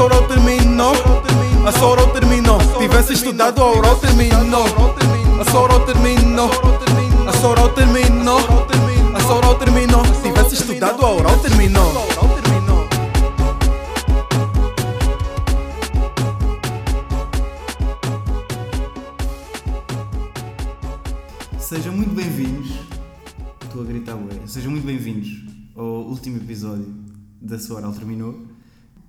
Soro terminou, a Soro terminou. Tivesse estudado, a Oral terminou. A Soro terminou, a Soro terminou. A Soro terminou. Tivesse estudado, a Oral terminou. Sejam muito bem-vindos. Estou a gritar, ué. Sejam muito bem-vindos ao último episódio da Sua Oral Terminou.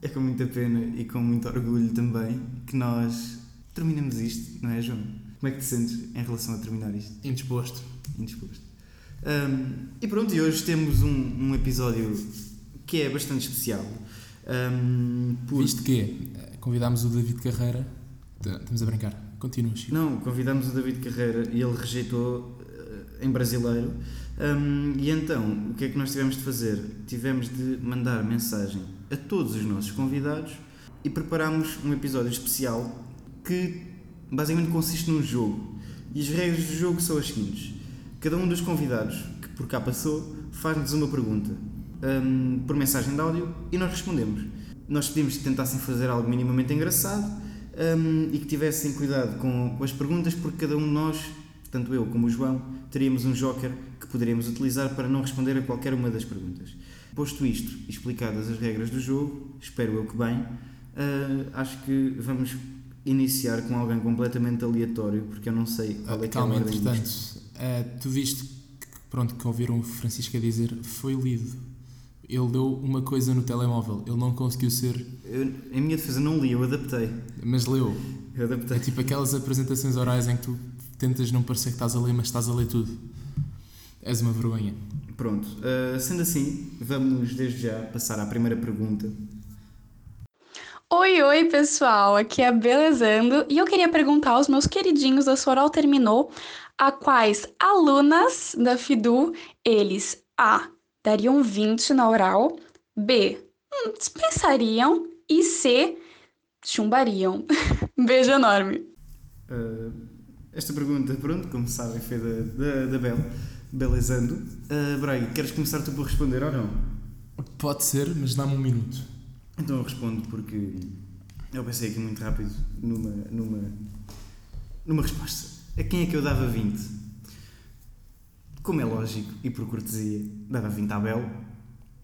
É com muita pena e com muito orgulho também que nós terminamos isto, não é, João? Como é que te sentes em relação a terminar isto? Indisposto. Indisposto. Ahm, e pronto, e hoje temos um, um episódio que é bastante especial. Ahm, por- Visto que convidámos o David Carreira. Estamos a brincar. Continua, Chico. Não, convidámos o David Carreira e ele rejeitou eh, em brasileiro. Hum, e então, o que é que nós tivemos de fazer? Tivemos de mandar mensagem a todos os nossos convidados e preparámos um episódio especial que basicamente consiste num jogo. E as regras do jogo são as seguintes: cada um dos convidados que por cá passou faz-nos uma pergunta hum, por mensagem de áudio e nós respondemos. Nós pedimos que tentassem fazer algo minimamente engraçado hum, e que tivessem cuidado com, com as perguntas, porque cada um de nós, tanto eu como o João, teríamos um joker que poderíamos utilizar para não responder a qualquer uma das perguntas. Posto isto explicadas as regras do jogo, espero eu que bem, ah, acho que vamos iniciar com alguém completamente aleatório, porque eu não sei qual é que é Calma, entretanto, eh, tu viste que, pronto, que ouviram o Francisco a dizer foi lido. Ele deu uma coisa no telemóvel. Ele não conseguiu ser, Eu, em minha defesa não li, eu adaptei. mas leu. Eu É adaptei. tipo aquelas apresentações orais em que tu tentas não parecer que estás a ler, mas estás a ler tudo. És uma vergonha. Pronto, ah, sendo assim, vamos desde já passar à primeira pergunta. Oi, oi, pessoal. Aqui é a Belezando e eu queria perguntar aos meus queridinhos da Soral Terminou a quais alunas da FIDU eles A. dariam 20 na oral, B. hum, dispensariam e C. chumbariam. Beijo enorme. Ah, esta pergunta, pronto, como sabem, foi da, da, da Bel, Belezando. Uh, Braga, queres começar tu por responder ou não? Pode ser, mas dá-me um minuto. Então eu respondo porque eu pensei aqui muito rápido numa, numa, numa resposta. A quem é que eu dava 20? Como é lógico e por cortesia, dava 20 à Bel,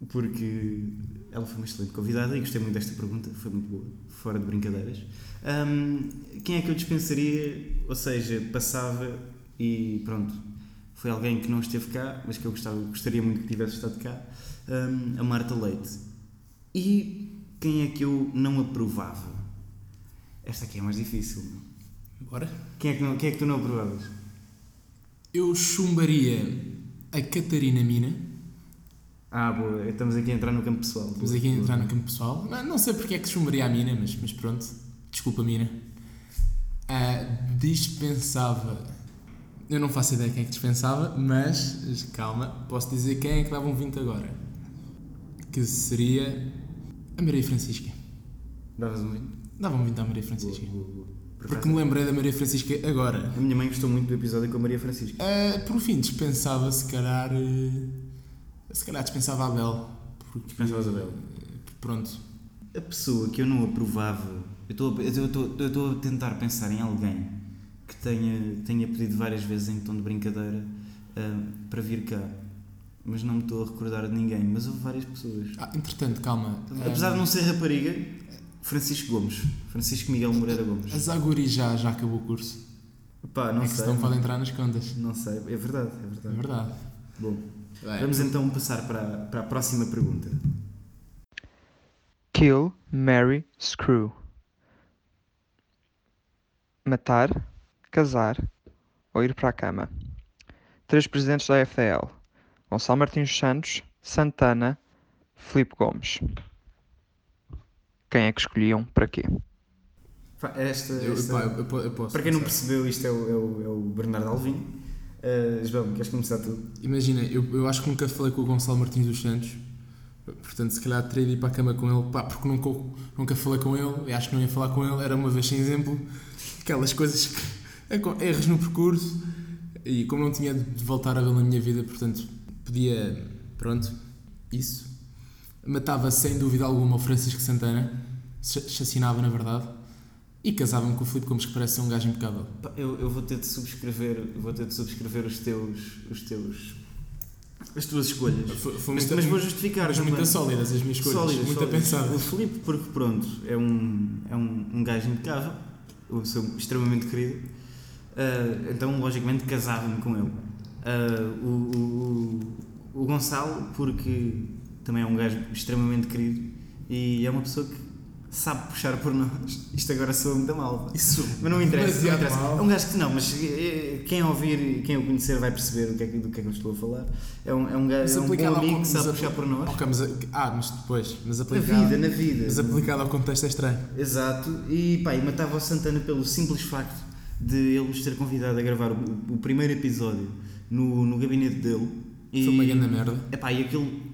porque ela foi uma excelente convidada e gostei muito desta pergunta, foi muito boa, fora de brincadeiras. Ahm, quem é que eu dispensaria? Ou seja, passava e pronto, foi alguém que não esteve cá, mas que eu gostava, gostaria muito que tivesse estado cá, ahm, a Marta Leite. E quem é que eu não aprovava? Esta aqui é mais difícil. Bora? Quem é que, não, quem é que tu não aprovavas? Eu chumbaria a Catarina Mina. Ah, boa, estamos aqui a entrar no campo pessoal. Vamos aqui a entrar no campo pessoal. Não, não sei porque é que chumbaria a Mina, mas, mas pronto. Desculpa, Mina. Ah, dispensava. Eu não faço ideia quem é que dispensava, mas calma, posso dizer quem é que dava um 20 agora. Que seria a Maria Francisca. Davas um 20? Dava um 20 à Maria Francisca. Boa, boa, boa. Por Porque me lembrei da Maria Francisca agora. A minha mãe gostou muito do episódio com a Maria Francisca. Ah, por fim, dispensava se calhar. eh, Se calhar dispensava a Bel. Porque, Dispensavas a Bel. Pronto. A pessoa que eu não aprovava, eu estou a tentar pensar em alguém que tenha, tenha pedido várias vezes em tom de brincadeira ah, para vir cá, mas não me estou a recordar de ninguém. Mas houve várias pessoas. Ah, entretanto, calma. Apesar Ah, de não ser rapariga, Francisco Gomes, Francisco Miguel Moreira Gomes. A Zaguri já, já acabou o curso. Pá, não é que sei. senão pode entrar nas contas. Não sei, é verdade, é É verdade. verdade. Bom, Bem, vamos então passar para, para a próxima pergunta. Kill, marry, screw. Matar, casar ou ir para a cama. Três presidentes da FDL. Gonçalo Martins dos Santos, Santana, Filipe Gomes. Quem é que escolhiam para quê? Esta, eu, esta- pá, eu, po- eu posso. para quem não percebeu, isto é o, é o, é o Bernardo Alvim. Uh, João, queres começar tu? Imagina, eu, eu acho que nunca falei com o Gonçalo Martins dos Santos. Portanto, se calhar teria de ir para a cama com ele, pá, porque nunca, nunca falei com ele, e acho que não ia falar com ele, era uma vez sem exemplo, aquelas coisas que. Acon- erros no percurso, e como não tinha de voltar a vê-lo na minha vida, portanto, podia. pronto, isso. Matava sem dúvida alguma o Francisco Santana, ch- chacinava na verdade, e casava-me com o Filipe Gomes, que parece ser um gajo impecável. Eu, eu vou ter de subscrever, vou ter de subscrever os teus, os teus, as tuas escolhas. Foi, foi Mas, mas vou justificar mas também. muito sólidas as minhas escolhas, Sólidas, muito pensadas. O Filipe, porque pronto, é um, é um, um gajo impecável, eu sou extremamente querido, ah, então logicamente casava-me com ele. Ah, o, o, o, Gonçalo, porque também é um gajo extremamente querido e é uma pessoa que sabe puxar por nós. Isto agora soa muito mal. Isso. Mas não interessa, não interessa. É um gajo que não, mas eh, quem ouvir, quem o conhecer vai perceber o que é do que é que eu estou a falar. É um, é um, gajo, é um bom amigo que sabe puxar por nós. Ok, mas, ah, mas depois, mas Na aplicado, vida, na vida. mas aplicado ao contexto é estranho. Exato. E pá, e matava o Santana pelo simples facto de ele nos ter convidado a gravar o, o primeiro episódio no, no gabinete dele. E, Foi uma grande merda. Epá, e aquilo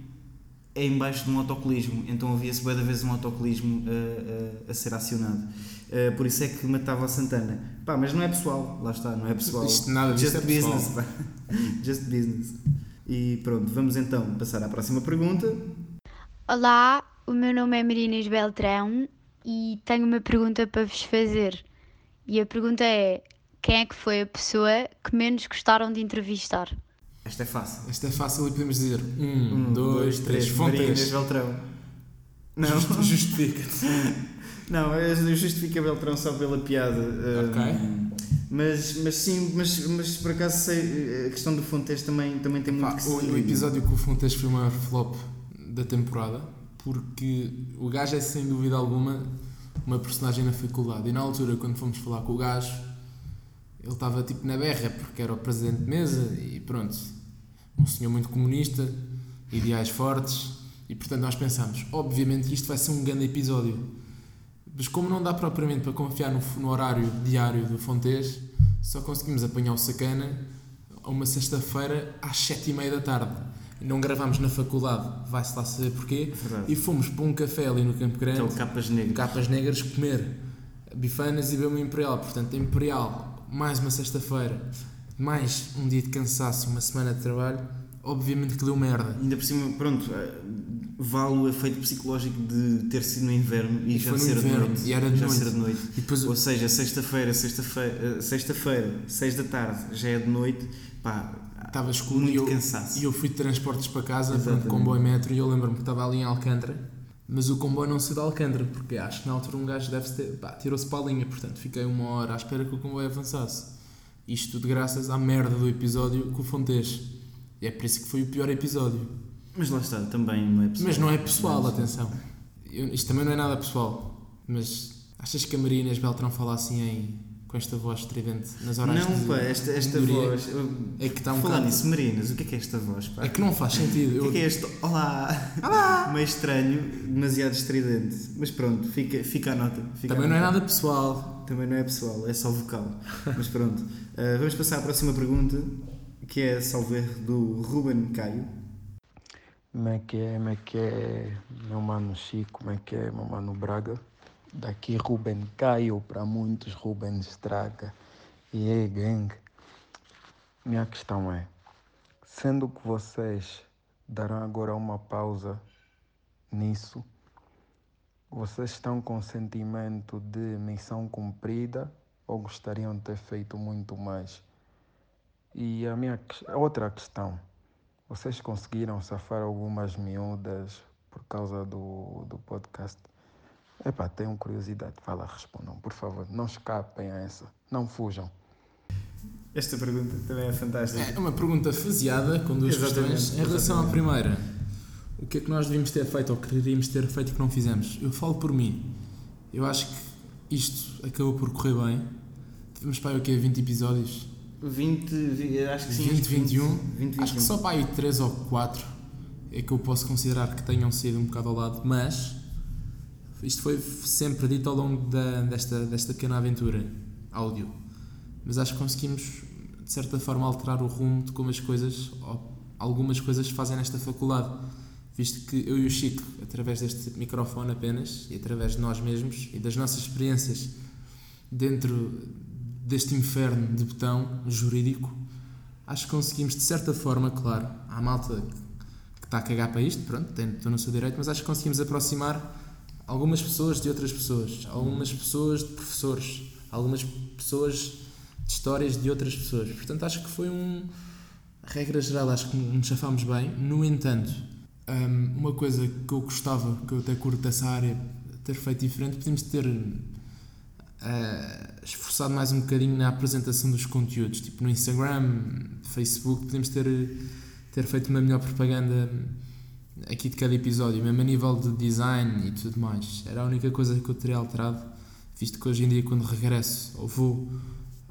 é embaixo de um autocolismo, então havia-se bué da vez um autocolismo a, a, a ser acionado. Uh, por isso é que matava o Santana. Pá, mas não é pessoal, lá está, não é pessoal. Isto nada disto Just é pessoal. business, pá. Just business. E pronto, vamos então passar à próxima pergunta. Olá, o meu nome é Marinas Beltrão e tenho uma pergunta para vos fazer. E a pergunta é: quem é que foi a pessoa que menos gostaram de entrevistar? Esta é fácil. Esta é fácil e podemos dizer um, dois, três, Maria Inês fontes. Beltrão. Não, Just- Justifica-te. não, eu justifico a Beltrão só pela piada. uh, Ok. Mas, mas sim, mas, mas por acaso sei, a questão do Fontes também, também tem muito Pá, que o, se o episódio com o Fontes foi o maior flop da temporada porque o gajo é sem dúvida alguma uma personagem na faculdade. E na altura quando fomos falar com o gajo ele estava tipo na berra porque era o presidente de mesa e pronto um senhor muito comunista ideais fortes. E portanto nós pensámos obviamente isto vai ser um grande episódio. Mas como não dá propriamente para confiar no, no horário diário do Fontes só conseguimos apanhar o sacana a uma sexta-feira às sete e meia da tarde. Não gravámos na faculdade, vai-se lá saber porquê. Verdade. E fomos para um café ali no Campo Grande, Aquele capas negras. capas negras, comer bifanas e beber uma Imperial. Portanto, Imperial, mais uma sexta-feira, mais um dia de cansaço, uma semana de trabalho, obviamente que deu merda. Ainda por cima, pronto, eh, vale o efeito psicológico de ter sido no inverno e, E já ser de inverno, noite. e era de já noite. ser de noite. Depois Ou seja, sexta-feira, sexta-feira, eh, sexta-feira, seis da tarde, já é de noite, pá, estava escuro muito e eu, cansaço. e eu fui de transportes para casa, pronto, Exatamente. comboio metro, e eu lembro-me que estava ali em Alcântara, mas o comboio não saiu de Alcântara, porque acho que na altura um gajo deve ter, pá, tirou-se para a linha, portanto fiquei uma hora à espera que o comboio avançasse. Isto tudo graças à merda do episódio com o Fontes. E é por isso que foi o pior episódio. Mas lá está, também não é pessoal. Mas não é pessoal, Não, atenção. Eu- isto também não é nada pessoal, mas achas que a Maria Inês Beltrão fala assim em, com esta voz estridente nas horas Não, de pá, esta, esta voz. eu- É que está um Falar bocado... nisso, Marinas, o que é que é esta voz? Pá? É que não faz sentido. O que é que é este? Olá! Meio estranho, demasiado estridente. Mas pronto, fica, fica a nota. fica Também a não é nota. nada pessoal. Também não é pessoal, é só vocal. Mas pronto. Uh, vamos passar à próxima pergunta, que é, salvo erro, do Ruben Caio. Como é que é, como é que é, meu mano Chico, como é que é, meu mano Braga? Daqui Ruben Caio, para muitos Ruben Estraga. E aí, gang? Minha questão é, sendo que vocês darão agora uma pausa nisso, vocês estão com sentimento de missão cumprida ou gostariam de ter feito muito mais? E a minha outra questão, vocês conseguiram safar algumas miúdas por causa do, do podcast? Epá, tenho curiosidade. Fala, respondam, por favor. Não escapem a essa. Não fujam. Esta pergunta também é fantástica. É uma pergunta faseada com duas Exatamente, questões. Em relação à primeira, o que é que nós devíamos ter feito ou quereríamos ter feito que não fizemos? Eu falo por mim. Eu acho que isto acabou por correr bem. Tivemos para aí o quê? 20 episódios? 20, vi- acho que sim. 20, acho que 21. 20, Acho que só para aí 3 ou 4 é que eu posso considerar que tenham sido um bocado ao lado, mas isto foi sempre dito ao longo da, desta, desta pequena aventura áudio. Mas acho que conseguimos, de certa forma, alterar o rumo de como as coisas, algumas coisas se fazem nesta faculdade. Visto que eu e o Chico, através deste microfone apenas, e através de nós mesmos e das nossas experiências dentro deste inferno de botão jurídico, acho que conseguimos, de certa forma, claro, há malta que está a cagar para isto, pronto, tem- estou no seu direito, mas acho que conseguimos aproximar algumas pessoas de outras pessoas, algumas pessoas de professores, algumas pessoas de histórias de outras pessoas. Portanto, acho que foi um. Regra geral, acho que nos chafámos bem. No entanto, um, uma coisa que eu gostava, que eu até curto dessa área, ter feito diferente, podíamos ter uh, esforçado mais um bocadinho na apresentação dos conteúdos, tipo no Instagram, Facebook, podíamos ter, ter feito uma melhor propaganda aqui de cada episódio, mesmo a nível de design e tudo mais. Era a única coisa que eu teria alterado, visto que hoje em dia, quando regresso ou vou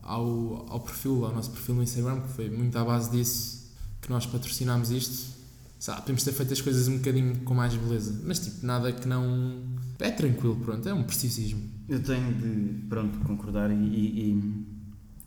ao, ao perfil, ao nosso perfil no Instagram, que foi muito à base disso que nós patrocinámos isto. Sabe, podemos ter feito as coisas um bocadinho com mais beleza, mas tipo, nada que não. É tranquilo, pronto, é um preciosismo. Eu tenho de, pronto, concordar e, e,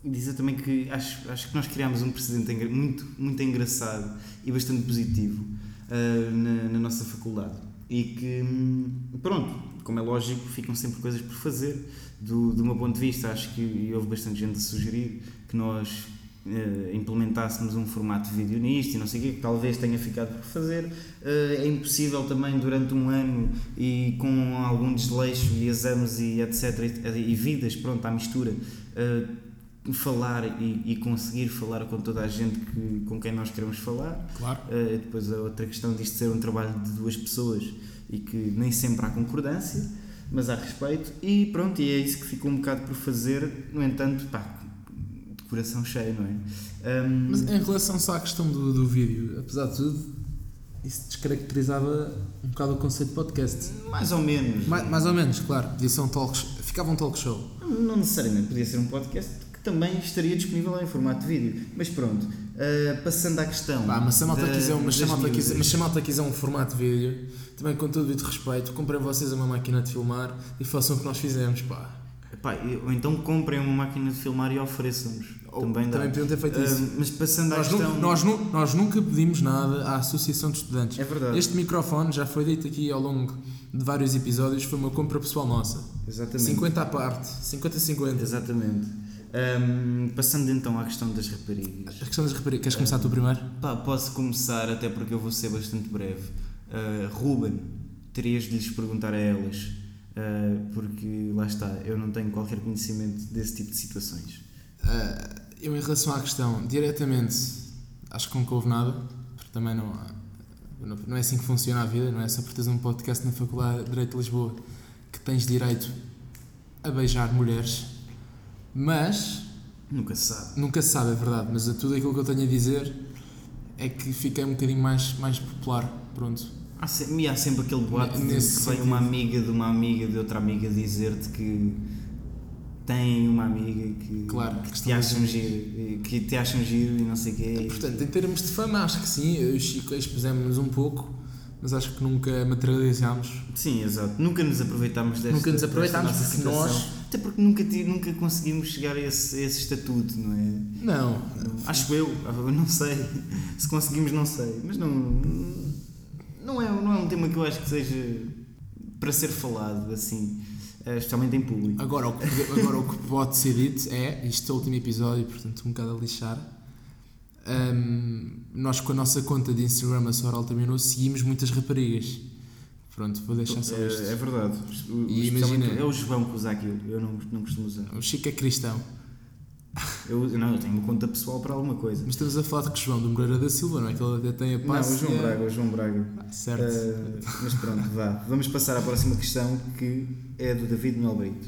e dizer também que acho, acho que nós criámos um precedente muito, muito engraçado e bastante positivo uh, na, na nossa faculdade e que, hum, pronto, como é lógico, ficam sempre coisas por fazer. Do, do meu ponto de vista, acho que houve bastante gente a sugerir que nós uh, implementássemos um formato de vídeo nisto e não sei o quê, que talvez tenha ficado por fazer. Uh, é impossível também durante um ano e com algum desleixo e exames e etc. e vidas, pronto, à mistura. Falar e, e, conseguir falar com toda a gente que, com quem nós queremos falar. Claro. Uh, depois a outra questão disto ser um trabalho de duas pessoas e que nem sempre há concordância, mas há respeito. E pronto, e é isso que ficou um bocado por fazer. No entanto, pá, de coração cheio, não é? Um... Mas em relação só à questão do, do vídeo, apesar de tudo, isso descaracterizava um bocado o conceito de podcast. Mais ou menos. Mais, mais ou menos, claro. Podia ser um talk, ficava um talk show. Não necessariamente, podia ser um podcast também estaria disponível em formato de vídeo. Mas pronto, uh, passando à questão. Pá, mas se a malta quiser, mas se a malta a um formato de vídeo, também com todo o devido respeito, comprem vocês uma máquina de filmar e façam o que nós fizemos, pá. Epá, ou então comprem uma máquina de filmar e ofereçam-nos. Também, também podiam ter feito uh, isso. Mas passando nós à questão. Nunca, nós, nós nunca pedimos nada à Associação de Estudantes. É verdade. Este microfone já foi dito aqui ao longo de vários episódios, foi uma compra pessoal nossa. Exatamente. 50 à parte, 50-50. Exatamente. Um, passando então à questão das raparigas. A questão das raparigas, queres começar uh, tu primeiro? Pá, posso começar, até porque eu vou ser bastante breve. Uh, Ruben, terias de lhes perguntar a elas, uh, porque lá está, eu não tenho qualquer conhecimento desse tipo de situações. Uh, eu, em relação à questão, diretamente, acho que nunca houve nada, porque também não, não é assim que funciona a vida, não é só por teres um podcast na Faculdade de Direito de Lisboa que tens direito a beijar mulheres mas. Nunca se sabe. Nunca se sabe, é verdade. Mas tudo aquilo que eu tenho a dizer é que fiquei um bocadinho mais, mais popular. Pronto. Há sempre, e há sempre aquele boato de que vem uma amiga de uma amiga de outra amiga dizer-te que tem uma amiga que, claro, que, te acham giro, que te acham giro e não sei o quê. Portanto, em termos de fama, acho que sim, eu e o Chico expusemos-nos um pouco, mas acho que nunca materializámos. Sim, exato. Nunca nos aproveitámos desta Nunca nos aproveitámos porque nós até porque nunca, nunca conseguimos chegar a esse, a esse estatuto, não é? Não. Acho eu, não sei. Se conseguimos, não sei. Mas não, não, é, não é um tema que eu acho que seja para ser falado assim, eh, especialmente em público. Agora, o que, agora, o que pode ser dito é, isto é o último episódio, portanto, um bocado a lixar. Um, nós, com a nossa conta de Instagram, a Soral terminou, seguimos muitas raparigas. Pronto, vou deixar só é, isto. É, verdade. O, e imagina, é o João que usa aquilo, eu não, não costumo usar. O Chico é cristão. Eu, não, eu tenho uma conta pessoal para alguma coisa. Mas estamos a falar de que João do Moreira da Silva, não é? Que ele até tem a paz. Não, o João Braga, o João Braga. Ah, certo. Uh, mas pronto, vá. Vamos passar à próxima questão que é do David Melbrito.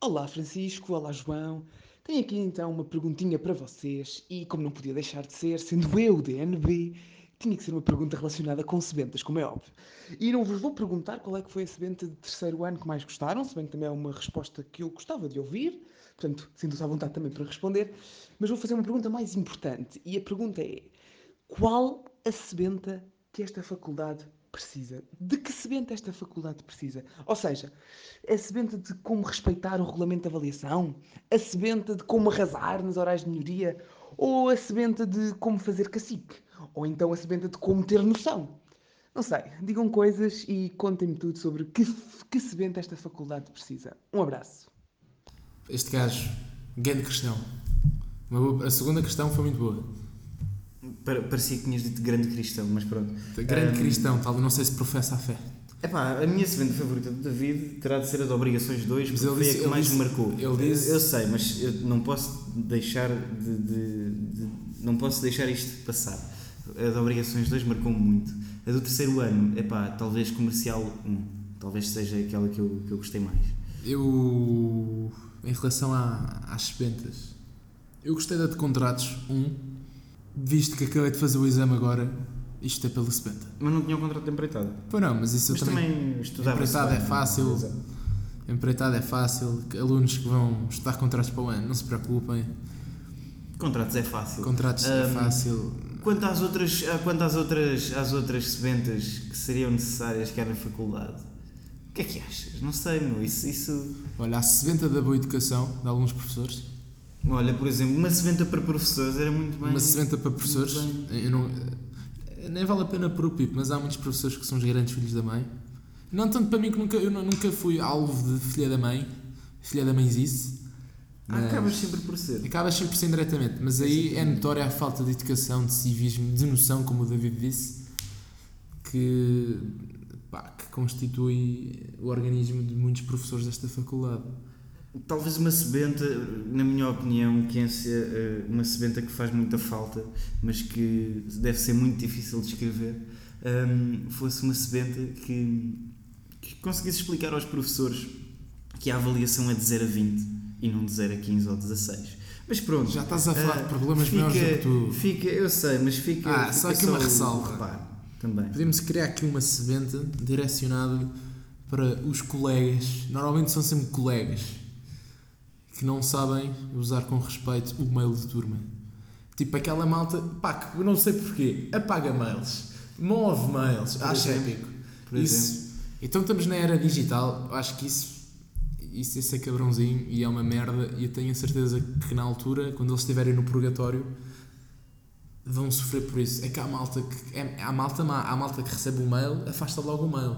Olá Francisco, olá João. Tenho aqui então uma perguntinha para vocês e como não podia deixar de ser, sendo eu DNB, tinha que ser uma pergunta relacionada com sebentas, como é óbvio. E não vos vou perguntar qual é que foi a sebenta de terceiro ano que mais gostaram, se bem que também é uma resposta que eu gostava de ouvir, portanto, sinto-se à vontade também para responder, mas vou fazer uma pergunta mais importante, e a pergunta é, qual a sebenta que esta faculdade precisa? De que sebenta esta faculdade precisa? Ou seja, a sebenta de como respeitar o regulamento de avaliação? A sebenta de como arrasar nas horas de melhoria? Ou a sebenta de como fazer cacique? Ou então a sebenta de como ter noção. Não sei, digam coisas e contem-me tudo sobre que, que sebenta esta faculdade precisa. Um abraço. Este gajo, grande questão. A segunda questão foi muito boa. Parecia que tinhas dito grande cristão, mas pronto. Grande um, cristão, tal, não sei se professa a fé. Epá, a minha sebenta favorita do David terá de ser a de Obrigações 2, Mas ele foi a que mais disse- me marcou. ele disse- Eu, eu sei, mas eu não posso deixar de, de- de- não posso deixar isto passar. A de Obrigações 2 marcou muito. A do terceiro ano, epá, talvez comercial 1. Talvez seja aquela que eu, que eu gostei mais. Eu, em relação à, às sebentas, eu gostei da de contratos 1, visto que acabei de fazer o exame agora, isto é pela sebenta. Mas não tinha um contrato de empreitada. Pois não, mas isso Mas eu também... também estudava Empreitada é fácil. Empreitada é fácil, alunos que vão estudar contratos para o ano, não se preocupem. Contratos é fácil. Contratos é Ahm, fácil. Quanto às outras, ah, quanto às outras, às outras sebentas que seriam necessárias que há na faculdade, o que é que achas? Não sei, meu. Isso, isso. Olha, a sebenta da boa educação de alguns professores, Olha, por exemplo, uma sebenta para professores era muito bem. uma sebenta para professores, eu não, nem vale a pena pôr o pipo, mas há muitos professores que são os grandes filhos da mãe. Não tanto para mim que nunca, eu nunca fui alvo de filha da mãe, filha da mãezice. Ah, acabas sempre por ser. Acabas sempre sem diretamente, mas aí é notória a falta de educação, de civismo, de noção, como o David disse, que, pá, que constitui o organismo de muitos professores desta faculdade. Talvez uma sebenta, na minha opinião, que é eh, uma sebenta que faz muita falta, mas que deve ser muito difícil de escrever, hum, fosse uma sebenta que, que conseguisse explicar aos professores que a avaliação é de 0 a 20 e não de 0 a 15 ou 16. Mas pronto. Já estás a falar ah, de problemas fica, maiores do que tu. Fica, eu sei, mas fica. Ah, fica só aqui uma ressalva. reparo também. Podemos criar aqui uma sebenta direcionada para os colegas, normalmente são sempre colegas, que não sabem usar com respeito o mail de turma. Tipo aquela malta, pá, que eu não sei porquê, apaga mails, move mails, Por acho exemplo, épico. por Isso, então estamos na era digital, acho que isso, isso é cabrãozinho e é uma merda e eu tenho a certeza que na altura, quando eles estiverem no purgatório, vão sofrer por isso. É que há malta que, é, há malta má, há malta que recebe o mail, afasta logo o mail.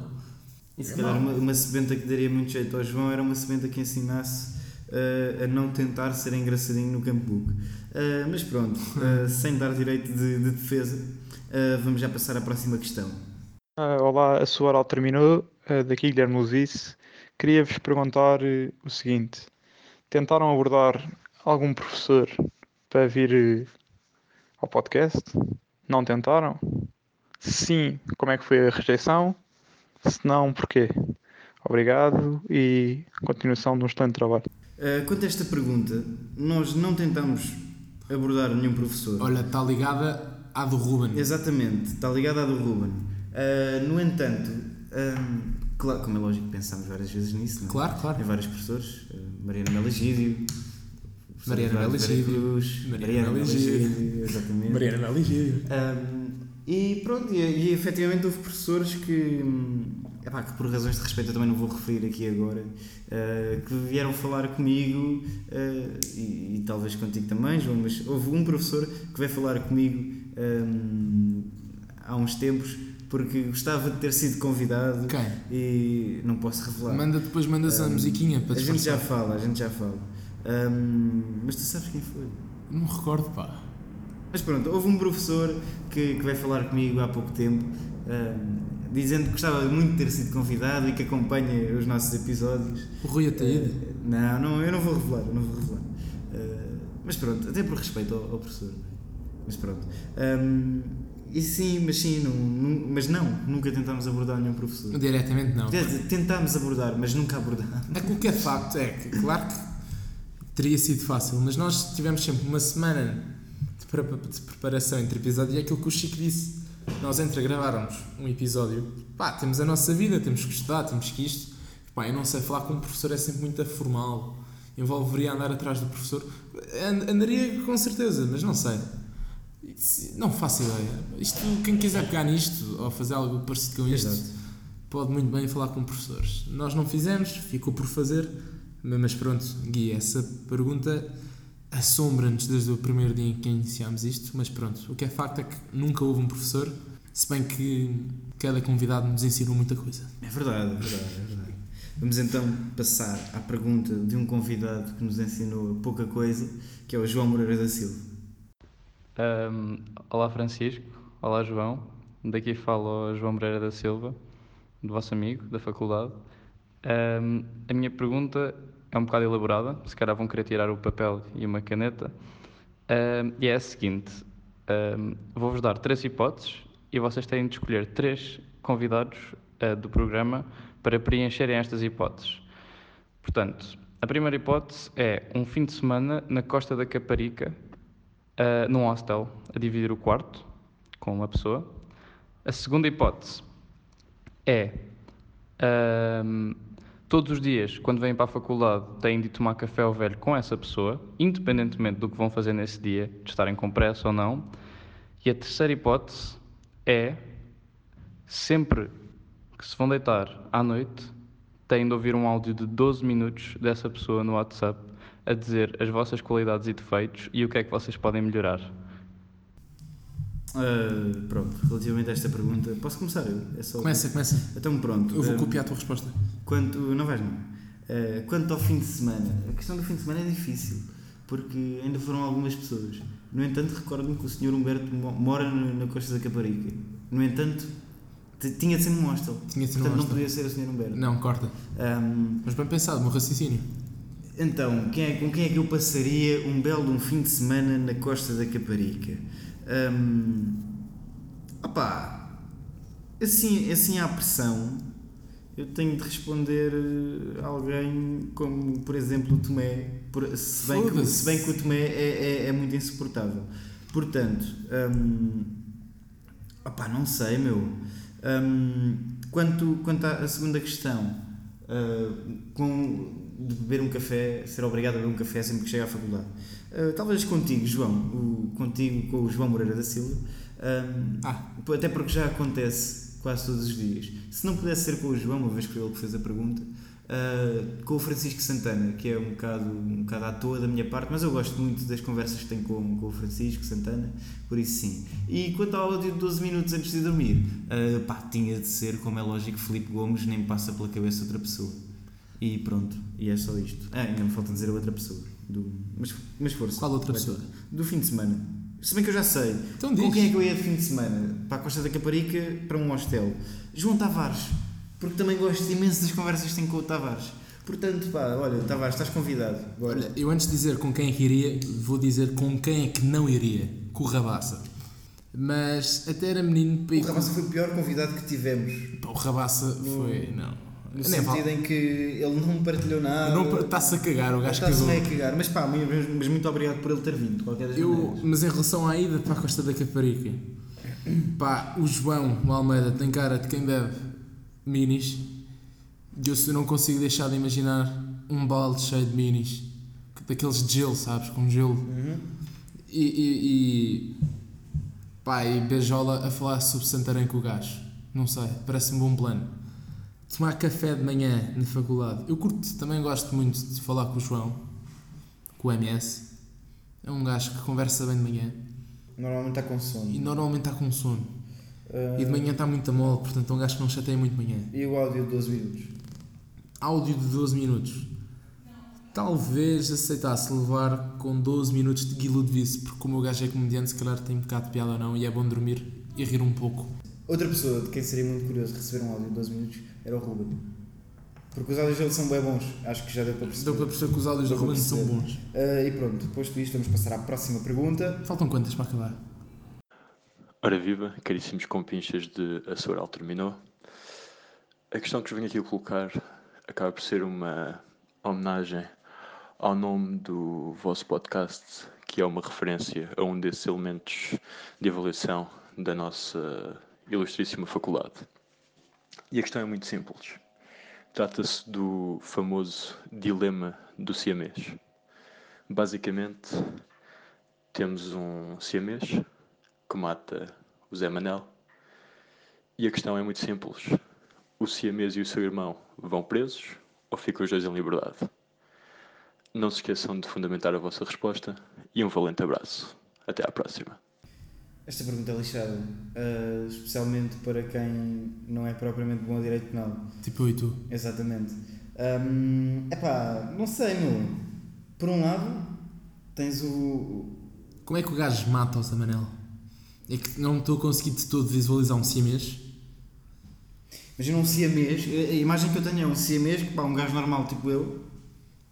E se É calhar uma, uma sebenta que daria muito jeito ao João era uma sebenta que ensinasse uh, a não tentar ser engraçadinho no campo book. Uh, mas pronto, uh, sem dar direito de, de defesa, uh, vamos já passar à próxima questão. Olá, a sua oral terminou. Daqui Guilherme Luzice. Queria-vos perguntar o seguinte: tentaram abordar algum professor para vir ao podcast? Não tentaram? Se sim, como é que foi a rejeição? Se não, porquê? Obrigado e continuação de um excelente trabalho. Uh, quanto a esta pergunta, nós não tentamos abordar nenhum professor. Olha, está ligada à do Ruben. Exatamente, está ligada à do Ruben. Uh, no entanto, um, claro, como é lógico, pensámos várias vezes nisso, não é? Claro, claro. Em vários professores, uh, Mariana Melagídio, Mariana Melagídio, Mariana Melagídio. Melagídio, exatamente. Mariana Meligídio. Um, e pronto, e, e efetivamente houve professores que, hum, epá, que por razões de respeito eu também não vou referir aqui agora, uh, que vieram falar comigo uh, e, e talvez contigo também, João, mas houve um professor que veio falar comigo um, há uns tempos porque gostava de ter sido convidado Quem? e não posso revelar. Manda, depois mandas a Um, musiquinha para a gente já fala, a gente já fala. Um, mas tu sabes quem foi? Não me recordo, pá. Mas pronto, houve um professor que, que veio falar comigo há pouco tempo, ahm, dizendo que gostava muito de ter sido convidado e que acompanha os nossos episódios. O Rui Ataíde. Ah, não, não, eu não vou revelar, eu não vou revelar. Ah, mas pronto, até por respeito ao, ao professor. Mas pronto. Ahm, e sim, mas sim, não, nu- mas não, nunca tentámos abordar nenhum professor. Diretamente não. Tentámos abordar, mas nunca abordámos. É que o que é facto é que, claro que teria sido fácil, mas nós tivemos sempre uma semana de, pre- de preparação entre episódios e é aquilo que o Chico disse. Nós entre gravarmos um episódio, pá, temos a nossa vida, temos que estudar, temos que isto. Pá, eu não sei falar com um professor, é sempre muito formal. Envolveria andar atrás do professor. And- Andaria com certeza, mas não sei. Não faço ideia. Isto, quem quiser pegar nisto ou fazer algo parecido com isto, Exato. pode muito bem falar com professores. Nós não fizemos, ficou por fazer, mas pronto, Gui, essa pergunta assombra-nos desde o primeiro dia em que iniciámos isto, mas pronto, o que é facto é que nunca houve um professor, se bem que cada convidado nos ensinou muita coisa. É verdade, é verdade, é verdade. Vamos então passar à pergunta de um convidado que nos ensinou pouca coisa, que é o João Moreira da Silva. Ahm, olá Francisco, olá João, daqui fala o João Moreira da Silva. do vosso amigo da faculdade. Ahm, a minha pergunta é um bocado elaborada, se calhar vão querer tirar o papel e uma caneta. E é a seguinte: vou-vos dar três hipóteses e vocês têm de escolher três convidados ah, do programa para preencherem estas hipóteses. Portanto, a primeira hipótese é um fim de semana na Costa da Caparica, ah, num hostel, a dividir o quarto com uma pessoa. A segunda hipótese é ahm, todos os dias, quando vêm para a faculdade, têm de tomar café ao velho com essa pessoa, independentemente do que vão fazer nesse dia, de estarem com pressa ou não. E a terceira hipótese é sempre que se vão deitar à noite, têm de ouvir um áudio de 12 minutos dessa pessoa no WhatsApp a dizer as vossas qualidades e defeitos e o que é que vocês podem melhorar. Ah, pronto, relativamente a esta pergunta, posso começar eu? É só... Começa, começa. Então pronto. Eu vou ah, copiar a tua resposta. Quanto, não vais não. Ah, quanto ao fim de semana, a questão do fim de semana é difícil, porque ainda foram algumas pessoas. No entanto, recordo-me que o Sr. Humberto mo- mora na Costa da Caparica. No entanto, tinha de ser num hostel. Tinha de ser Portanto, não hostel. podia ser o Sr. Humberto. Não, corta. Ahm, Mas bem pensado, meu raciocínio. então, quem é- com quem é que eu passaria um belo um fim de semana na Costa da Caparica? Hum, opá, assim, assim à pressão, eu tenho de responder eh, a alguém como, por exemplo, o Tomé, por- se, bem que, se bem que o Tomé é, é, é muito insuportável. Portanto, hum, opá, não sei, meu. Hum, quanto, quanto à segunda questão, ah, com, de beber um café, ser obrigado a beber um café sempre que chega à faculdade. Ah, talvez contigo, João, o, contigo com o João Moreira da Silva, Hum, Ah. até porque já acontece quase todos os dias. Se não pudesse ser com o João, uma vez que foi ele que fez a pergunta, ah, com o Francisco Santana, que é um bocado, um bocado à toa da minha parte, mas eu gosto muito das conversas que tenho com, com o Francisco Santana, por isso sim. E quanto ao áudio de 12 minutos antes de dormir, ah, pá, tinha de ser, como é lógico, Filipe Gomes, nem passa pela cabeça outra pessoa. E pronto, e é só isto. Ah, ainda me falta dizer a outra pessoa. Do, mas, mas força. Qual outra pessoa? Do fim de semana. Se bem que eu já sei. Então Com diz. quem é que eu ia de fim de semana? Para a Costa da Caparica, para um hostel. João Tavares. Porque também gosto imenso das conversas que tenho com o Tavares. Portanto, pá, olha, Tavares, estás convidado. Bora. Olha, eu antes de dizer com quem é que iria, vou dizer com quem é que não iria. Com o Rabaça. Mas até era menino para ir o Rabassa foi o pior convidado que tivemos. com... Pá, O Rabaça foi... Não. No Nem sentido vale. em que ele não partilhou nada. Não, Está-se a cagar, o gajo Está-se cagou. meio a cagar. Mas pá, mas, muito obrigado por ele ter vindo, qualquer Eu, maneiras. mas em relação à ida para a Costa da Caparica, pá, o João, o Almeida, tem cara de quem bebe minis. Eu não consigo deixar de imaginar um balde cheio de minis, daqueles de gelo, sabes? Com gelo. Uhum. E, e, e pá, e beijola a falar sobre Santarém com o gajo. Não sei, parece-me um bom plano. Tomar café de manhã na faculdade. Eu curto, também gosto muito de falar com o João, com o MS. É um gajo que conversa bem de manhã Normalmente está com sono. e normalmente está com sono. Ah, E de manhã está muito a mole, portanto é um gajo que não chateia muito de manhã. E o áudio de 12 minutos. Áudio de 12 minutos. Talvez aceitasse levar com 12 minutos de Guilo de Vice, porque como o gajo é comediante, se calhar tem um bocado de piada ou não, e é bom dormir e rir um pouco. Outra pessoa de quem seria muito curioso receber um áudio de 12 minutos era o Ruben. Porque os áudios dele são bem bons, acho que já deu para perceber. Deu para perceber que os áudios para Ruben são bons. Ah, e pronto, posto isto, vamos passar à próxima pergunta. Faltam quantas para acabar? Ora viva, caríssimos compinchas de A Sua Oral Terminou. A questão que vos venho aqui colocar acaba por ser uma homenagem ao nome do vosso podcast, que é uma referência a um desses elementos de avaliação da nossa ilustríssima faculdade. E a questão é muito simples. Trata-se do famoso dilema do siamês. Basicamente, temos um siamês que mata o Zé Manel. E a questão é muito simples. O siamês e o seu irmão vão presos ou ficam os dois em liberdade? Não se esqueçam de fundamentar a vossa resposta e um valente abraço. Até à próxima. Esta pergunta é lixada, ah, especialmente para quem não é propriamente bom a direito penal. Tipo eu e tu. Exatamente. É epá, não sei, meu. Por um lado, tens o. Como é que o gajo mata o Zé Manel? É que não estou a conseguir de todo visualizar um siamês. Imagina um siamês, a a imagem que eu tenho é um siamês, pá, um gajo normal tipo eu,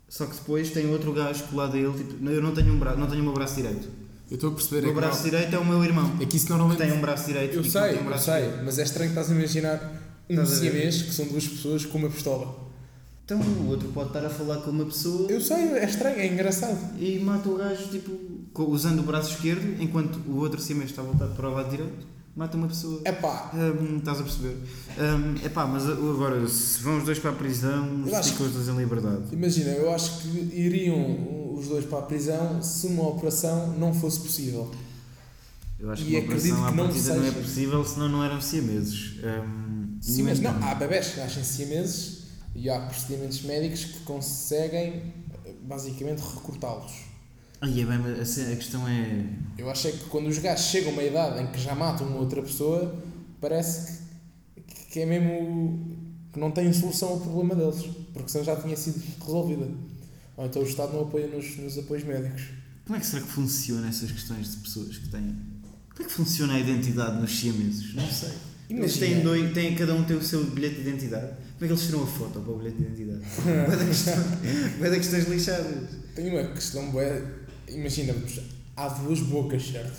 só que depois tem outro gajo colado a ele, tipo, eu não tenho um braço, não tenho o meu braço direito. Eu estou a perceber. O meu é braço não- direito é o meu irmão. É que isso normalmente. Tem um braço direito Eu e sei, um eu sei, direito. mas é estranho que estás a imaginar um siamês que são duas pessoas com uma pistola. Então o outro pode estar a falar com uma pessoa Eu sei, é estranho, é engraçado. e mata o gajo tipo usando o braço esquerdo, enquanto o outro siamês está voltado para o lado direito, mata uma pessoa. É pá, Hum, estás a perceber? Hum, epá, mas agora, se vão os dois para a prisão, ficam os dois em liberdade. imagina, eu acho que iriam os dois para a prisão se uma operação não fosse possível. Eu acho E que uma acredito operação à que não partida não é possível, senão não eram siameses. Hum, Sim, mas não, há bebés que nascem siameses e há procedimentos médicos que conseguem basicamente recortá-los. Ai, é bem, a questão é. Eu acho é que quando os gajos chegam a uma idade em que já matam uma outra pessoa, parece que, que é mesmo que não têm solução ao problema deles, porque senão já tinha sido resolvida. Ou então o Estado não apoia nos, nos apoios médicos. Como é que será que funciona essas questões de pessoas que têm. Como é que funciona a identidade nos siameses? Não sei. Eles têm dois, têm, cada um tem o seu bilhete de identidade. Como é que eles tiram a foto para o bilhete de identidade? Bué da questão- questões lixadas. Tem uma questão bué. Imagina, há duas bocas, certo?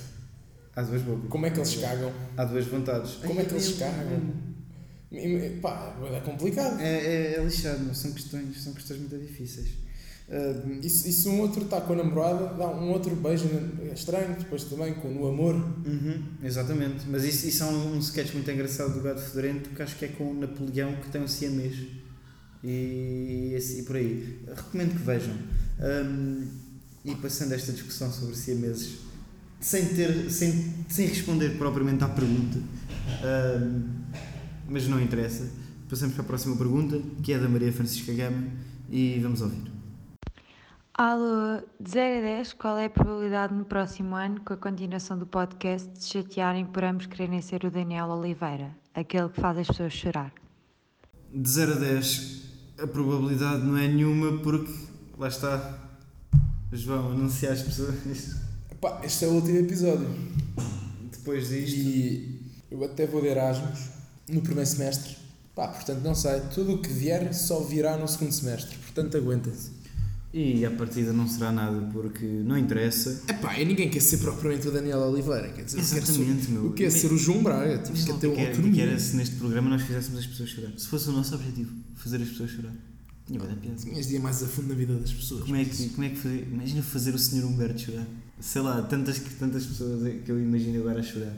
Há duas bocas. Como é que eles cagam? Há duas vontades. Como é que eles cagam? Pá, é complicado. É, é, é lixado, são questões, são questões muito difíceis. Ah, E se, e se um outro está com a namorada, dá um outro beijo é estranho, depois também com, no amor. uhum, exatamente, mas isso, isso é um, um sketch muito engraçado do Gato Fedorento que acho que é com o Napoleão que tem um siamês e, e por aí. Recomendo que vejam. Ahm, e passando esta discussão sobre siameses, sem, ter, sem, sem responder propriamente à pergunta, ahm, mas não interessa, passamos para a próxima pergunta que é da Maria Francisca Gama e vamos ouvir. Alô, de 0 a 10, qual é a probabilidade no próximo ano, com a continuação do podcast, de chatearem por ambos quererem ser o Daniel Oliveira, aquele que faz as pessoas chorar? De 0 a 10, a probabilidade não é nenhuma porque, lá está, João, anunciar as pessoas Pá, este é o último episódio. depois disto. E eu até vou de Erasmus no primeiro semestre. Pá, portanto não sei. Tudo o que vier só virá no segundo semestre. Portanto aguenta-se. E a partida não será nada porque não interessa. É pá, e ninguém quer ser propriamente o Daniel Oliveira. Quer dizer, Exatamente, ser, meu. o que é ser o João Braga? Tipo, quer ter o que era, autonomia. que era se neste programa nós fizéssemos as pessoas chorar. Se fosse o nosso objetivo, fazer as pessoas chorar. Tinha bem piada. Tinhas de ir mais a fundo na vida das pessoas. Como é que, como é que fazer, imagina fazer o senhor Humberto chorar. Sei lá, tantas, tantas pessoas que eu imagino agora a chorar.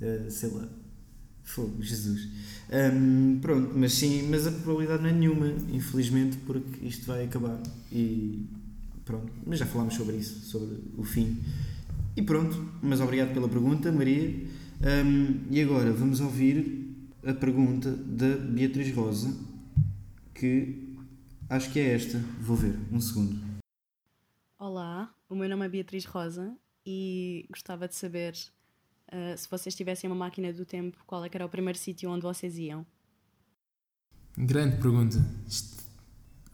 Eh, sei lá. Fogo, Jesus. Ahm, pronto, mas sim, mas a probabilidade não é nenhuma, infelizmente, porque isto vai acabar. E pronto, mas já falámos sobre isso, sobre o fim. E pronto, mas obrigado pela pergunta, Maria. Ahm, e agora vamos ouvir a pergunta da Beatriz Rosa, que acho que é esta. Vou ver, um segundo. Olá, o meu nome é Beatriz Rosa e gostava de saber ah, se vocês tivessem uma máquina do tempo, qual é que era o primeiro sítio onde vocês iam? Grande pergunta. Isto-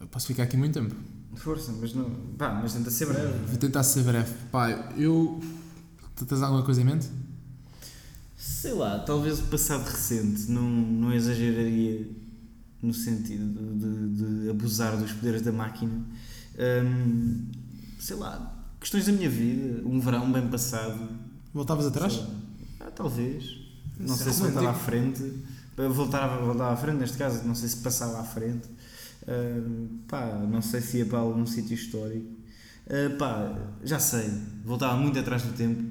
Eu posso ficar aqui muito tempo. Força, mas não. Pá, mas tenta ser breve. Vou tentar ser breve. Pá, eu. Tu tens alguma coisa em mente? Sei lá, talvez o passado recente, não, não exageraria no sentido de, de abusar dos poderes da máquina. Hum, sei lá, questões da minha vida, um verão bem passado. Voltavas atrás? Sei lá. Ah, talvez. Não Isso é sei se voltava à frente. Voltava, voltava à frente, neste caso, não sei se passava à frente. Hum, pá, não sei se ia para algum sítio histórico. Uh, pá, já sei, voltava muito atrás do tempo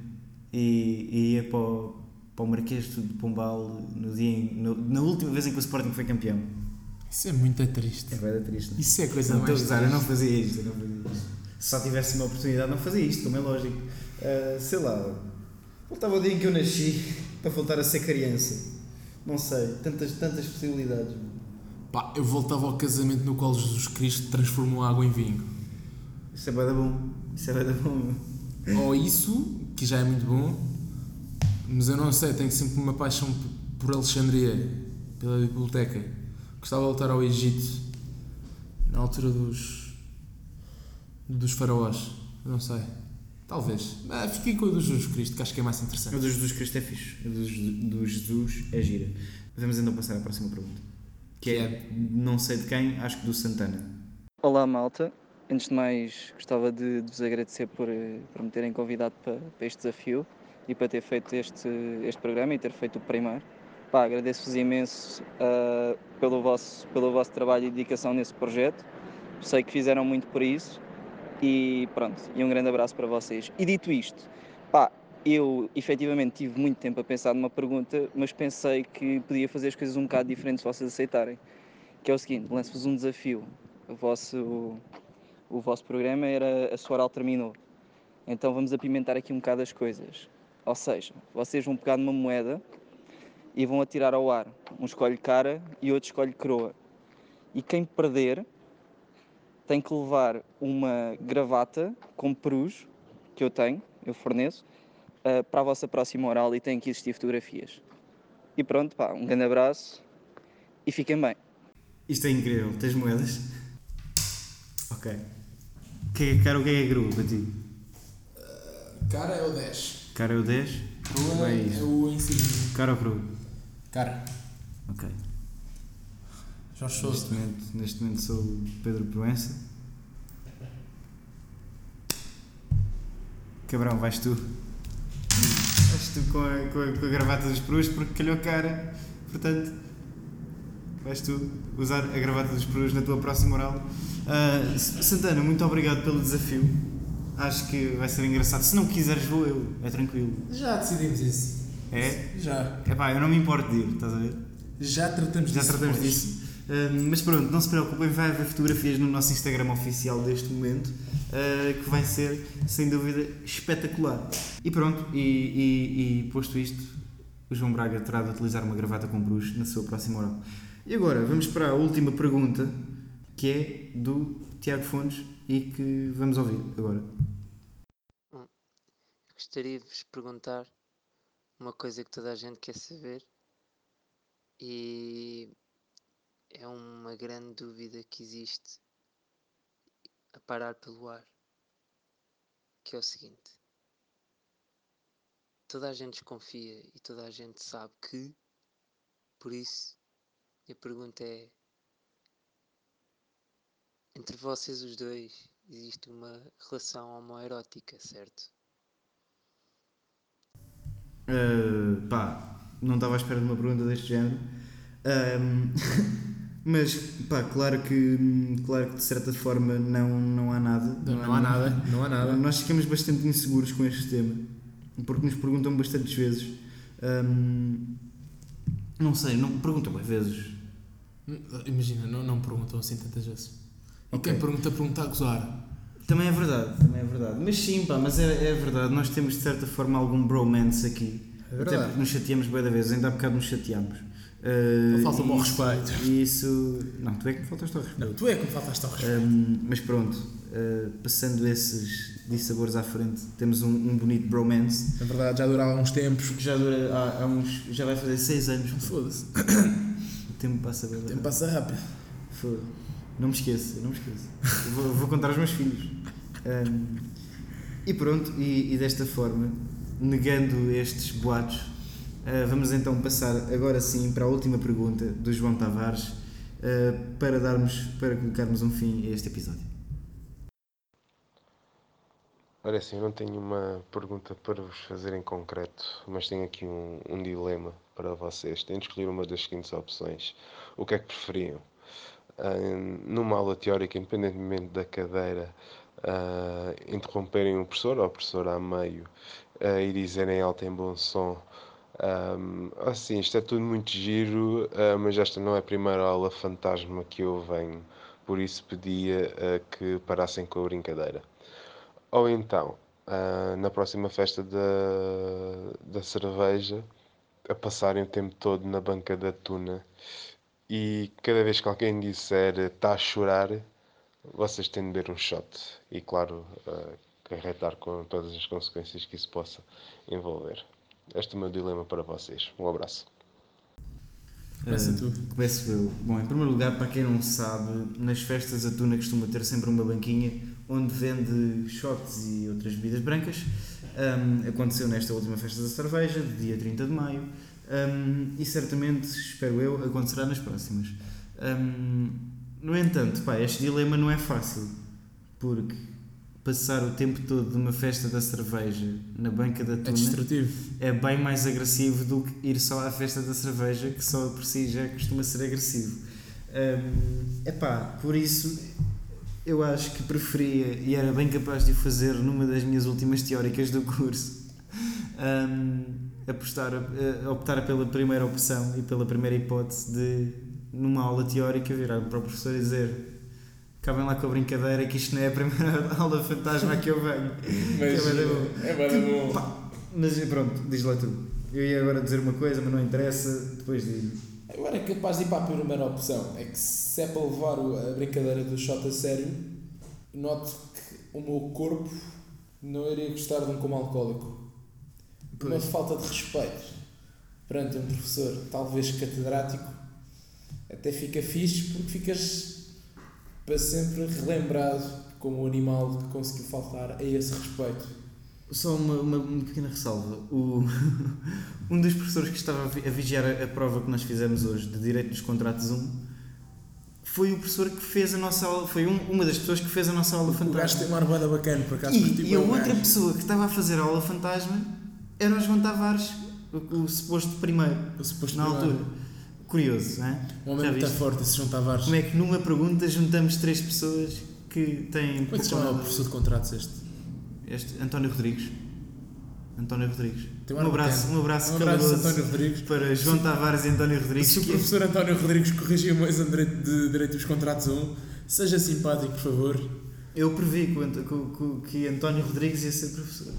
e, e ia para o, para o Marquês de Pombal no dia, em- no- na última vez em que o Sporting foi campeão. Isso é muito triste. É bem triste. não é? Isso é coisa não, mais gozar, eu não triste. fazia isto, eu não fazia isto. Se só tivesse uma oportunidade, não fazia isto, como é lógico. Uh, sei lá, voltava o dia em que eu nasci para voltar a ser criança. Não sei, tantas, tantas possibilidades. Pá, eu voltava ao casamento no qual Jesus Cristo transformou a água em vinho. Isso é bem bom. Isso é bem bom. meu. Ou isso, que já é muito bom, mas eu não sei, tenho sempre uma paixão por Alexandria, pela biblioteca. Gostava de voltar ao Egito, na altura dos. dos faraós. Não sei. Talvez. Ah, fiquei com o do Jesus Cristo, que acho que é mais O interessante. do Jesus Cristo é fixe. O do, do Jesus é gira. Vamos então passar à próxima pergunta. Que é, não sei de quem, acho que do Santana. Olá, malta. Antes de mais, gostava de, de vos agradecer por, eh, por me terem convidado para, para este desafio e para ter feito este, este programa e ter feito o primeiro. Pá, agradeço-vos imenso uh, pelo, vosso, pelo vosso trabalho e dedicação nesse projeto. Sei que fizeram muito por isso e pronto, e um grande abraço para vocês. E dito isto, pá, eu efetivamente tive muito tempo a pensar numa pergunta, mas pensei que podia fazer as coisas um bocado diferentes se vocês aceitarem. Que é o seguinte, lanço-vos um desafio. O vosso, o vosso programa era A Sua Oral Terminou. Então vamos apimentar aqui um bocado as coisas. Ou seja, vocês vão pegar numa moeda e vão atirar ao ar. Um escolhe cara e outro escolhe coroa. E quem perder tem que levar uma gravata com perus, que eu tenho, eu forneço, uh, para a vossa próxima oral e tem que existir fotografias. E pronto, pá, um grande abraço e fiquem bem. Isto é incrível. Tens moedas? Ok. Que é cara, o que é coroa para ti? Cara é o 10. Cara é o 10? Coroa é, é o insignia. Cara ou coroa? Cara. Ok. Jorge Neste Sousa. momento, neste momento sou o Pedro Proença. Cabrão, vais tu. Vais tu com a, com a, com a gravata dos perus porque calhou cara. Portanto, vais tu usar a gravata dos perus na tua próxima oral. Ah, Santana, muito obrigado pelo desafio. Acho que vai ser engraçado. Se não quiseres, vou eu. É tranquilo. Já decidimos isso. É? Já. É pá, eu não me importo de ir, estás a ver? Já tratamos Já disso tratamos depois. disso. Mas pronto, não se preocupem, vai haver fotografias no nosso Instagram oficial deste momento uh, que vai ser, sem dúvida, espetacular. E pronto, e, e- e posto isto, o João Braga terá de utilizar uma gravata com bruxo na sua próxima oral. E agora, vamos para a última pergunta, que é do Tiago Fontes e que vamos ouvir agora. Gostaria de vos perguntar uma coisa que toda a gente quer saber e é uma grande dúvida que existe a parar pelo ar, que é o seguinte. Toda a gente desconfia e toda a gente sabe que, por isso, a pergunta é: entre vocês os dois existe uma relação homoerótica, certo? Uh, pá, não estava à espera de uma pergunta deste género. Ahm, mas, pá, claro que, claro que de certa forma não, não há nada. Não há nada, não há nada. Nós ficamos bastante inseguros com este tema, porque nos perguntam bastantes vezes. Ahm, não sei, não perguntam bem vezes. Imagina, não, não perguntam assim tantas vezes. E Ok. quem pergunta, pergunta a gozar. Também é verdade, também é verdade. Mas sim, pá, mas é, é verdade, nós temos de certa forma algum bromance aqui. É Até porque nos chateamos bem da vez, ainda há bocado nos chateámos. Uh, Falta-me ao respeito. E isso. Não, tu é que me faltaste ao respeito. Não, tu é que me faltaste ao respeito. Um, mas pronto, uh, passando esses dissabores à frente, temos um, um bonito bromance. É verdade, já dura há uns tempos. Que já dura há, há uns. já vai fazer 6 anos. Foda-se. O tempo passa bem. O tempo passa rápido. Foda. Não me esqueço, não me esqueço. Vou, vou contar aos meus filhos. Um, e pronto, e, e desta forma, negando estes boatos, uh, vamos então passar agora sim para a última pergunta do João Tavares uh, para darmos, para colocarmos um fim a este episódio. Olha assim, eu não tenho uma pergunta para vos fazer em concreto, mas tenho aqui um, um dilema para vocês. Têm de escolher uma das seguintes opções. O que é que preferiam? Ah, numa aula teórica, independentemente da cadeira, ah, interromperem o professor ou o professor a meio ah, e dizerem alto em bom som um, assim, isto é tudo muito giro, ah, mas esta não é a primeira aula fantasma que eu venho, por isso pedia ah, que parassem com a brincadeira. Ou então, ah, na próxima festa da, da cerveja, a passarem o tempo todo na banca da tuna e cada vez que alguém disser está a chorar, vocês têm de beber um shot e, claro, ah, carretar com todas as consequências que isso possa envolver. Este é o meu dilema para vocês. Um abraço. Começa Uh, tu. Começo eu. Bom, em primeiro lugar, para quem não sabe, nas festas a Tuna costuma ter sempre uma banquinha onde vende shots e outras bebidas brancas. Um, aconteceu nesta última festa da cerveja, de dia 30 de maio. Um, e certamente, espero eu, acontecerá nas próximas. Um, no entanto, pá, este dilema não é fácil, porque passar o tempo todo de uma festa da cerveja na banca da tuna destrutivo. é bem mais agressivo do que ir só à festa da cerveja, que só por si já costuma ser agressivo. É pá, por isso eu acho que preferia e era bem capaz de o fazer numa das minhas últimas teóricas do curso. Um, apostar, optar pela primeira opção e pela primeira hipótese de, numa aula teórica, virar para o professor e dizer acabem lá com a brincadeira que isto não é a primeira aula fantasma que eu venho. Mas que é bom. é bom. pá, Mas pronto, diz lá tu. Eu ia agora dizer uma coisa, mas não interessa, depois digo. Agora é capaz de ir para a primeira opção. É que se é para levar a brincadeira do shot a sério, noto que o meu corpo não iria gostar de um como alcoólico. Uma Pois. falta de respeito perante um professor, talvez catedrático, até fica fixe porque ficas para sempre relembrado como o animal que conseguiu faltar a esse respeito. Só uma, uma, uma pequena ressalva. O, um dos professores que estava a vi- a vigiar a, a prova que nós fizemos hoje de Direito dos Contratos 1 foi o professor que fez a nossa aula, foi um- uma das pessoas que fez a nossa aula O gajo fantasma. tem uma armada bacana, por acaso. E, e a o outra gajo. pessoa que estava a fazer a aula fantasma era o João Tavares, o, o suposto primeiro, O suposto na primeiro. altura. Curioso, não é? Um homem muito forte, esse João Tavares. Como é que numa pergunta juntamos três pessoas que têm. Como é que se chama o professor de contratos este? Este, António Rodrigues. António Rodrigues. Um Um abraço, um abraço, Um abraço, António Rodrigues. para João Tavares e António Rodrigues. Se o que- professor António Rodrigues meu exame de direito, de direito dos contratos 1, seja simpático, por favor. Eu previ que, que, que António Rodrigues ia ser professor.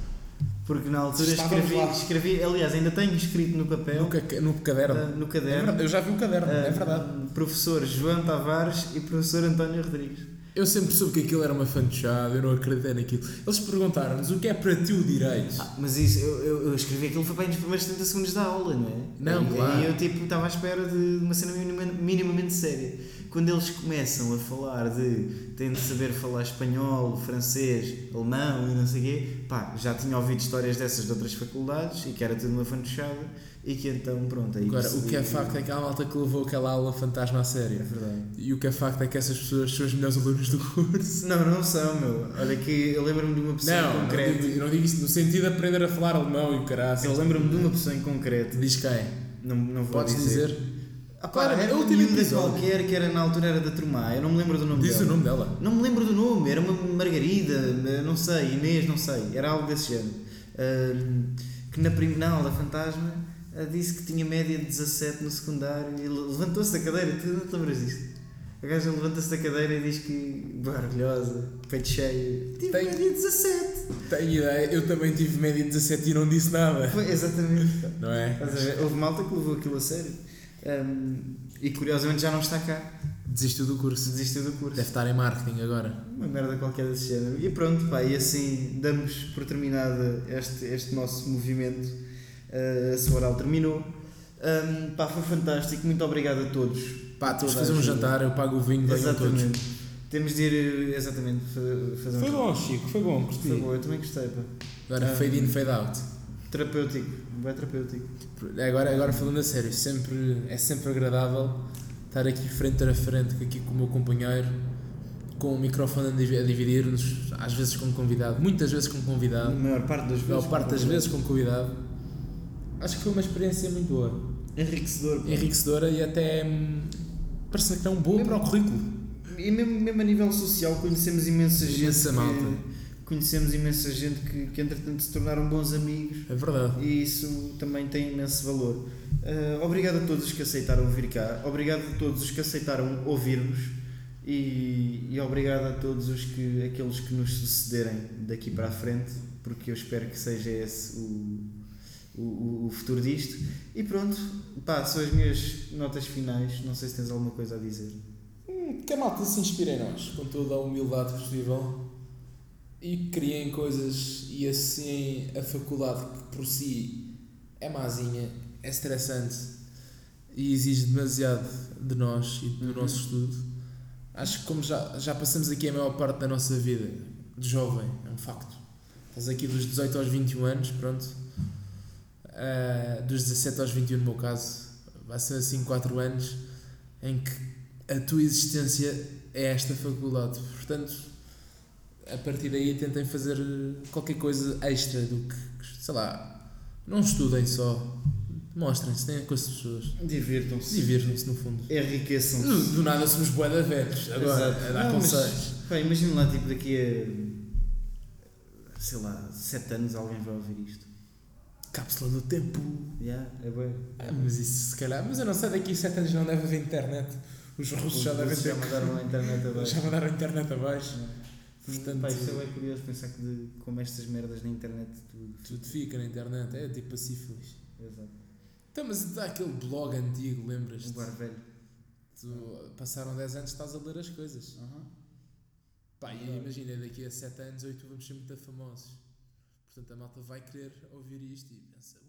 Porque na altura escrevi, escrevi, aliás, ainda tenho escrito no papel. No, ca- no caderno. ah, no É caderno. verdade, eu já vi o caderno, é ah, verdade. Professor João Tavares e professor António Rodrigues. Eu sempre soube que aquilo era uma fantochada, eu não acreditei naquilo. Eles perguntaram-nos o que é para ti o direito. Ah, mas isso, eu, eu, eu escrevi aquilo foi bem nos primeiros 30 segundos da aula, não é? Não, e, claro. E eu tipo, estava à espera de uma cena minimamente, séria. Quando eles começam a falar de têm de saber falar espanhol, francês, alemão e não sei o quê, pá, já tinha ouvido histórias dessas de outras faculdades e que era tudo uma fantochada e que então, pronto, aí Agora, o que é facto é que há malta que levou aquela aula fantasma a sério. É verdade. E o que é facto é que essas pessoas são os melhores alunos do curso. Não, não são, meu. Olha que eu lembro-me de uma pessoa Não, em não concreto. digo, eu não digo isso no sentido de aprender a falar alemão e o caralho. Eu lembro-me de uma pessoa em concreto. Diz quem? Não, não vou Podes dizer? Ah, Claro, pá, é era o uma miúda qualquer que era na altura era da Trumá, eu não me lembro do nome Diz dela. o nome dela. Não me lembro do nome, era uma Margarida, não sei, Inês, não sei, era algo desse género. Ahm, que na primeira aula fantasma ah, disse que tinha média de 17 no secundário e le- levantou-se da cadeira, tu não te lembras disto? A gaja levanta-se da cadeira e diz que boa, orgulhosa, peito cheio, tive Tem- média de 17. Tenho ideia, eu também tive média de 17 e não disse nada. Foi, exatamente. Não é? Ver? Houve malta que levou aquilo a sério. Ahm, e curiosamente já não está cá. Desistiu do curso. Desistiu do curso. Deve estar em marketing agora. Uma merda qualquer desse género. E pronto, pá, e assim damos por terminada este, este nosso movimento. Uh, a sua oral terminou. Um, pá, foi fantástico. Muito obrigado a todos. Pá, a fazer um jantar, eu pago o vinho, venham todos. Exatamente. Temos de ir, eh, exatamente, fa- fazer um Foi bom, Chico, foi bom, gostei. Foi bom, eu também gostei, pá. Agora Ah, fade in, fade out. Terapêutico, bem terapêutico. Agora, agora falando a sério, sempre, é sempre agradável estar aqui frente a frente aqui com o meu companheiro, com o microfone a divi- a dividir-nos, às vezes com convidado, muitas vezes com convidado. A maior parte das A vezes maior parte das convidado. vezes com convidado. Acho que foi uma experiência muito boa. Enriquecedor. pá. Enriquecedora e até hum, parece que é um bom para o currículo. E mesmo, mesmo a nível social conhecemos imensa gente. Imensa que- malta. Conhecemos imensa gente que, que entretanto se tornaram bons amigos. É verdade. E isso também tem imenso valor. Ah, obrigado a todos os que aceitaram vir cá. Obrigado a todos os que aceitaram ouvir-nos. E, e obrigado a todos os que, aqueles que nos sucederem daqui para a frente, porque eu espero que seja esse o, o, o futuro disto. E pronto, pá, são as minhas notas finais. Não sei se tens alguma coisa a dizer. Hum, que a malta se inspire em nós, com toda a humildade possível e criem coisas e assim a faculdade que por si é mazinha, é estressante e exige demasiado de nós e do Uhum. nosso estudo. Acho que como já, já passamos aqui a maior parte da nossa vida de jovem, é um facto. Estás aqui dos 18 aos 21 anos, pronto. Ah, dos 17 aos 21 no meu caso. Vai ser assim 4 anos em que a tua existência é esta faculdade. Portanto, a partir daí tentem fazer qualquer coisa extra do que, sei lá, não estudem só. Mostrem-se, tenham com as pessoas. Divirtam-se. Divirtam-se, no fundo. Enriqueçam-se. Do, do nada somos boeda velhos. Agora, Exato. a dar conselhos. imagina lá, tipo, daqui a. sei lá, 7 anos alguém vai ouvir isto. Cápsula do tempo. Yeah, é bem. Ah, mas isso se calhar. Mas eu não sei, daqui a 7 anos não deve haver internet. Os russos Os já devem ter. já mandaram a internet abaixo. Já mandaram a internet abaixo. Portanto, Pá, isto é bem curioso pensar que de, como estas merdas na internet tudo. tudo fica na internet. É tipo a sífilis. Exato. Então, mas dá aquele blog antigo, lembras-te? Um bar velho. Tu, passaram 10 anos, estás a ler as coisas. Pá, e imagina, daqui a 7 anos, 8 vamos ser muito famosos. Portanto, a malta vai querer ouvir isto e pensa: